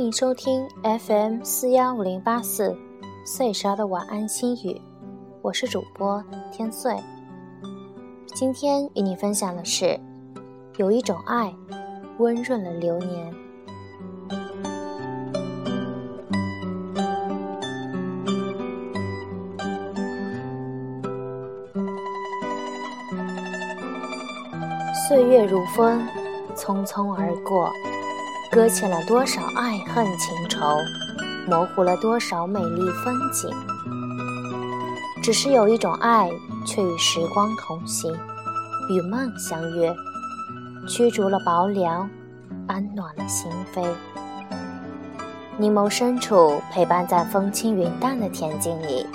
欢迎收听 FM 四幺五零八四岁莎的晚安心语，我是主播天岁。今天与你分享的是，有一种爱，温润了流年。岁月如风，匆匆而过。搁浅了多少爱恨情仇，模糊了多少美丽风景。只是有一种爱，却与时光同行，与梦相约，驱逐了薄凉，安暖了心扉。凝眸深处，陪伴在风轻云淡的恬静里，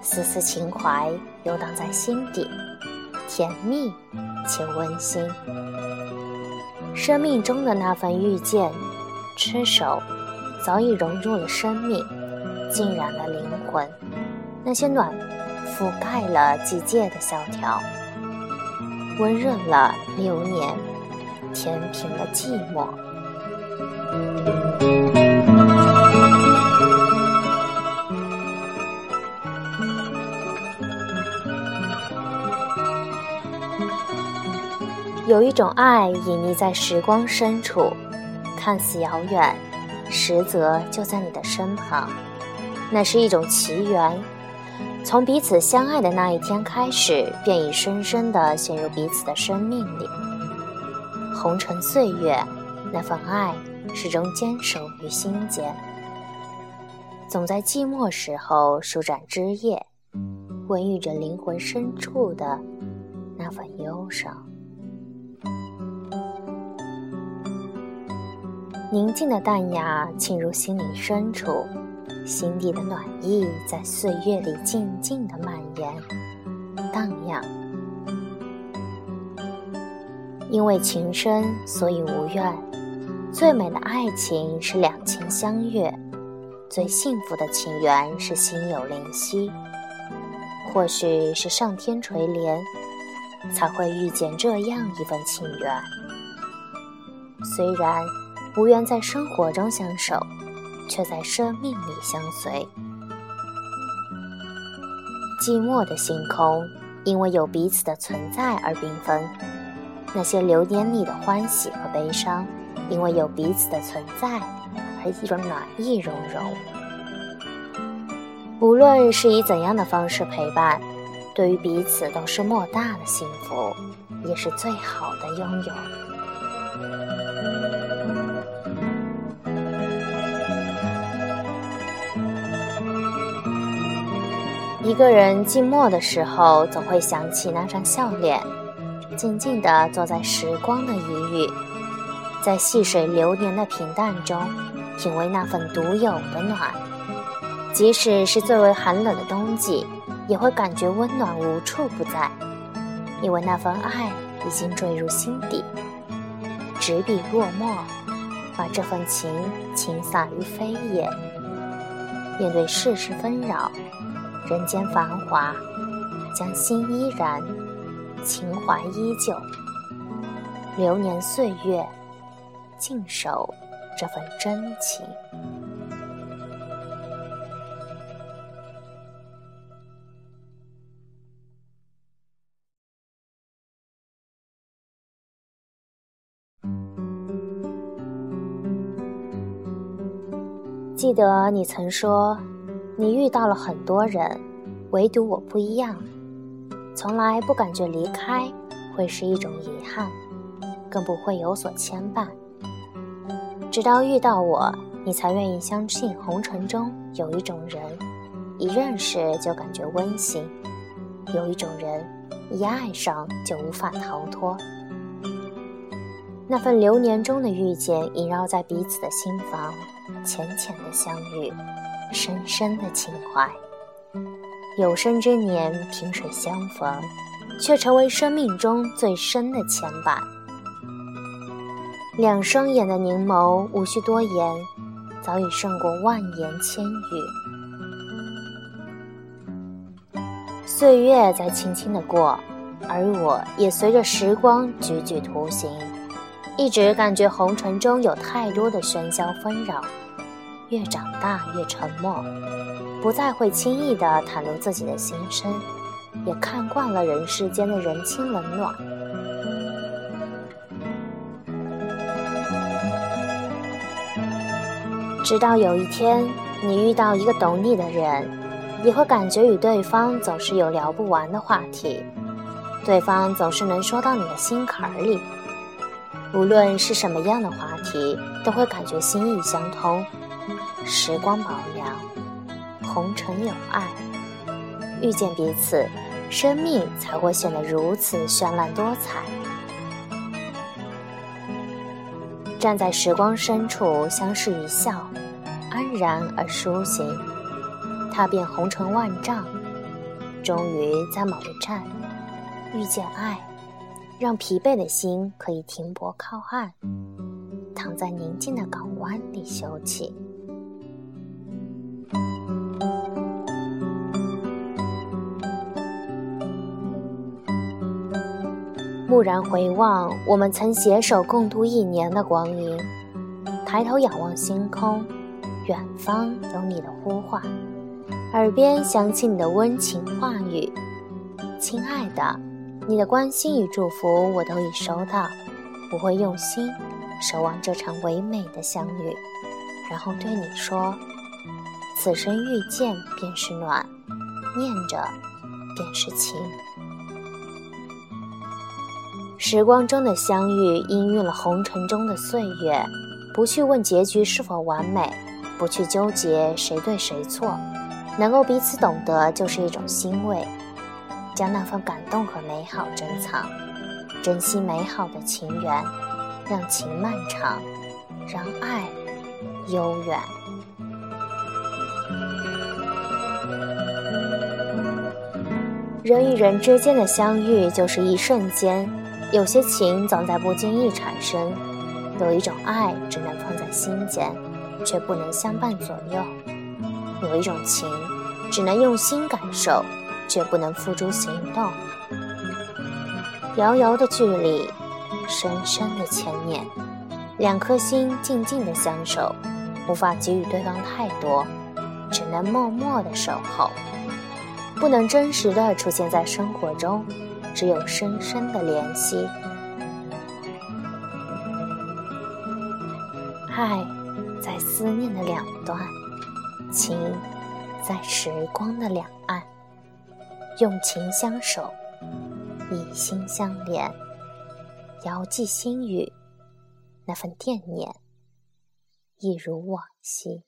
丝丝情怀游荡在心底，甜蜜且温馨。生命中的那份遇见，痴手，早已融入了生命，浸染了灵魂。那些暖，覆盖了季节的萧条，温润了流年，填平了寂寞。有一种爱隐匿在时光深处，看似遥远，实则就在你的身旁。那是一种奇缘，从彼此相爱的那一天开始，便已深深地陷入彼此的生命里。红尘岁月，那份爱始终坚守于心间，总在寂寞时候舒展枝叶，温育着灵魂深处的那份忧伤。宁静的淡雅沁入心灵深处，心底的暖意在岁月里静静的蔓延、荡漾。因为情深，所以无怨。最美的爱情是两情相悦，最幸福的情缘是心有灵犀。或许是上天垂怜，才会遇见这样一份情缘。虽然。无缘在生活中相守，却在生命里相随。寂寞的星空，因为有彼此的存在而缤纷；那些流年里的欢喜和悲伤，因为有彼此的存在而一种暖意融融。无论是以怎样的方式陪伴，对于彼此都是莫大的幸福，也是最好的拥有。一个人寂寞的时候，总会想起那张笑脸，静静地坐在时光的一隅，在细水流年的平淡中，品味那份独有的暖。即使是最为寒冷的冬季，也会感觉温暖无处不在，因为那份爱已经坠入心底。执笔落墨，把这份情倾洒于飞叶。面对世事纷扰。人间繁华，将心依然，情怀依旧。流年岁月，静守这份真情。记得你曾说。你遇到了很多人，唯独我不一样，从来不感觉离开会是一种遗憾，更不会有所牵绊。直到遇到我，你才愿意相信红尘中有一种人，一认识就感觉温馨；有一种人，一爱上就无法逃脱。那份流年中的遇见，萦绕在彼此的心房，浅浅的相遇。深深的情怀，有生之年萍水相逢，却成为生命中最深的牵绊。两双眼的凝眸，无需多言，早已胜过万言千语。岁月在轻轻的过，而我也随着时光踽踽独行，一直感觉红尘中有太多的喧嚣纷扰。越长大越沉默，不再会轻易地袒露自己的心声，也看惯了人世间的人情冷暖。直到有一天，你遇到一个懂你的人，你会感觉与对方总是有聊不完的话题，对方总是能说到你的心坎儿里。无论是什么样的话题，都会感觉心意相通。时光保良，红尘有爱，遇见彼此，生命才会显得如此绚烂多彩。站在时光深处，相视一笑，安然而舒心。踏遍红尘万丈，终于在某一站遇见爱，让疲惫的心可以停泊靠岸，躺在宁静的港湾里休憩。蓦然回望，我们曾携手共度一年的光阴。抬头仰望星空，远方有你的呼唤，耳边响起你的温情话语。亲爱的，你的关心与祝福我都已收到，我会用心守望这场唯美的相遇，然后对你说：此生遇见便是暖，念着便是情。时光中的相遇，氤氲了红尘中的岁月。不去问结局是否完美，不去纠结谁对谁错，能够彼此懂得就是一种欣慰。将那份感动和美好珍藏，珍惜美好的情缘，让情漫长，让爱悠远。人与人之间的相遇，就是一瞬间。有些情总在不经意产生，有一种爱只能放在心间，却不能相伴左右；有一种情只能用心感受，却不能付诸行动。遥遥的距离，深深的牵念，两颗心静静的相守，无法给予对方太多，只能默默的守候，不能真实的出现在生活中。只有深深的联系，爱在思念的两端，情在时光的两岸，用情相守，以心相连，遥寄心语，那份惦念，一如往昔。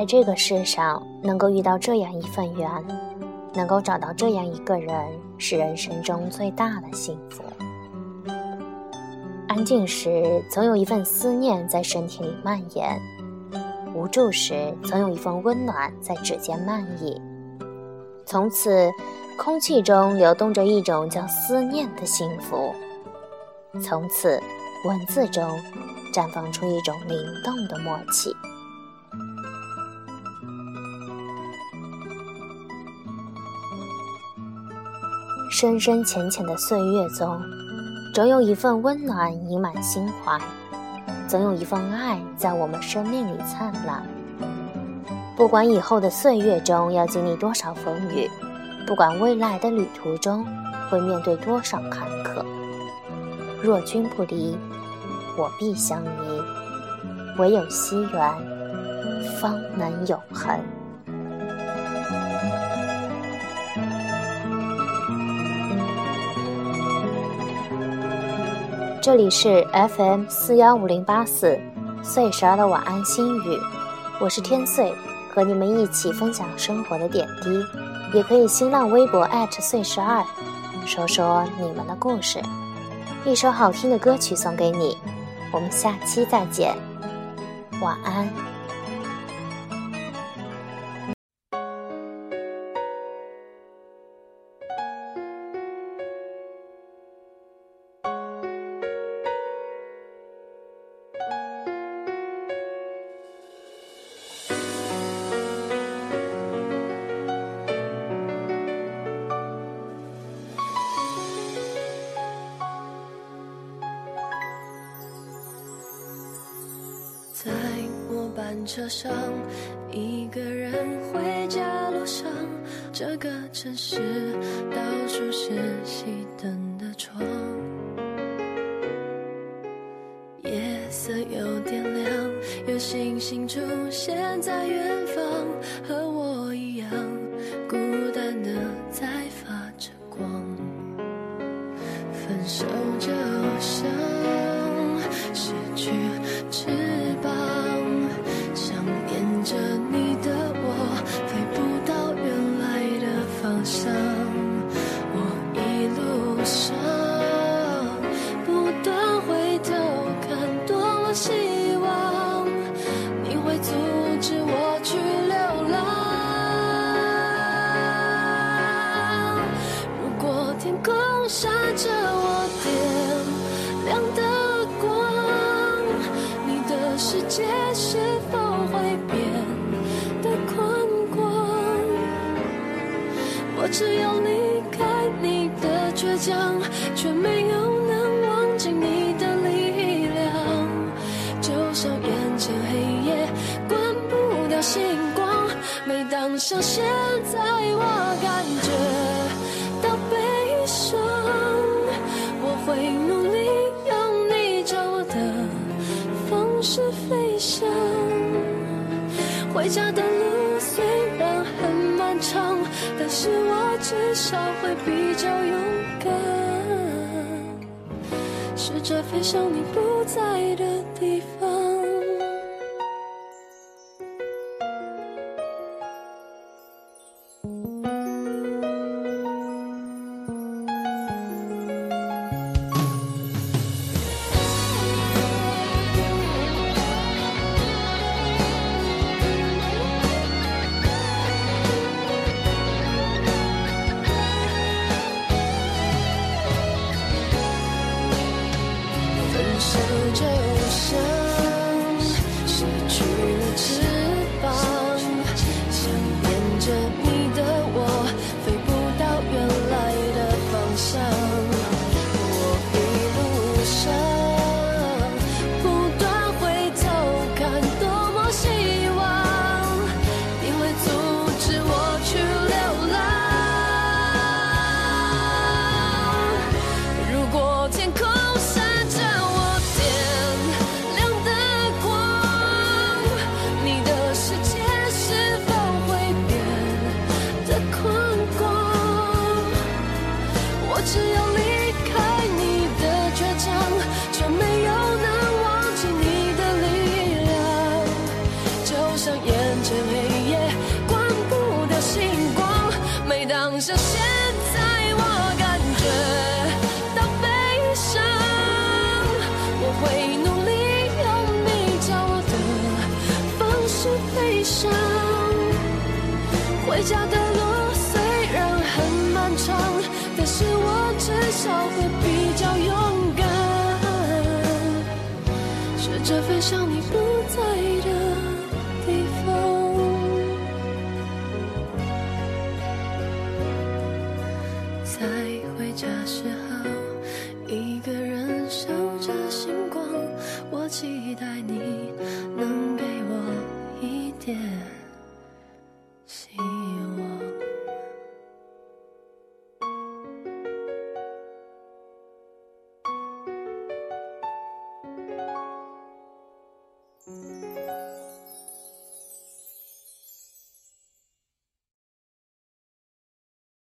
在这个世上，能够遇到这样一份缘，能够找到这样一个人，是人生中最大的幸福。安静时，总有一份思念在身体里蔓延；无助时，总有一份温暖在指尖漫溢。从此，空气中流动着一种叫思念的幸福；从此，文字中绽放出一种灵动的默契。深深浅浅的岁月中，总有一份温暖盈满心怀，总有一份爱在我们生命里灿烂。不管以后的岁月中要经历多少风雨，不管未来的旅途中会面对多少坎坷，若君不离，我必相依。唯有惜缘，方能永恒。这里是 FM 四幺五零八四岁十二的晚安心语，我是天岁，和你们一起分享生活的点滴，也可以新浪微博岁十二，说说你们的故事。一首好听的歌曲送给你，我们下期再见，晚安。车上一个人回家路上这个城市到处是熄灯的窗。夜色有点亮有星星出现在远方和我一样孤单的在发着光。分手就像失去知回家的路虽然很漫长但是我至少会比较勇敢试着飞向你不在的地方。回家的路虽然很漫长但是我至少会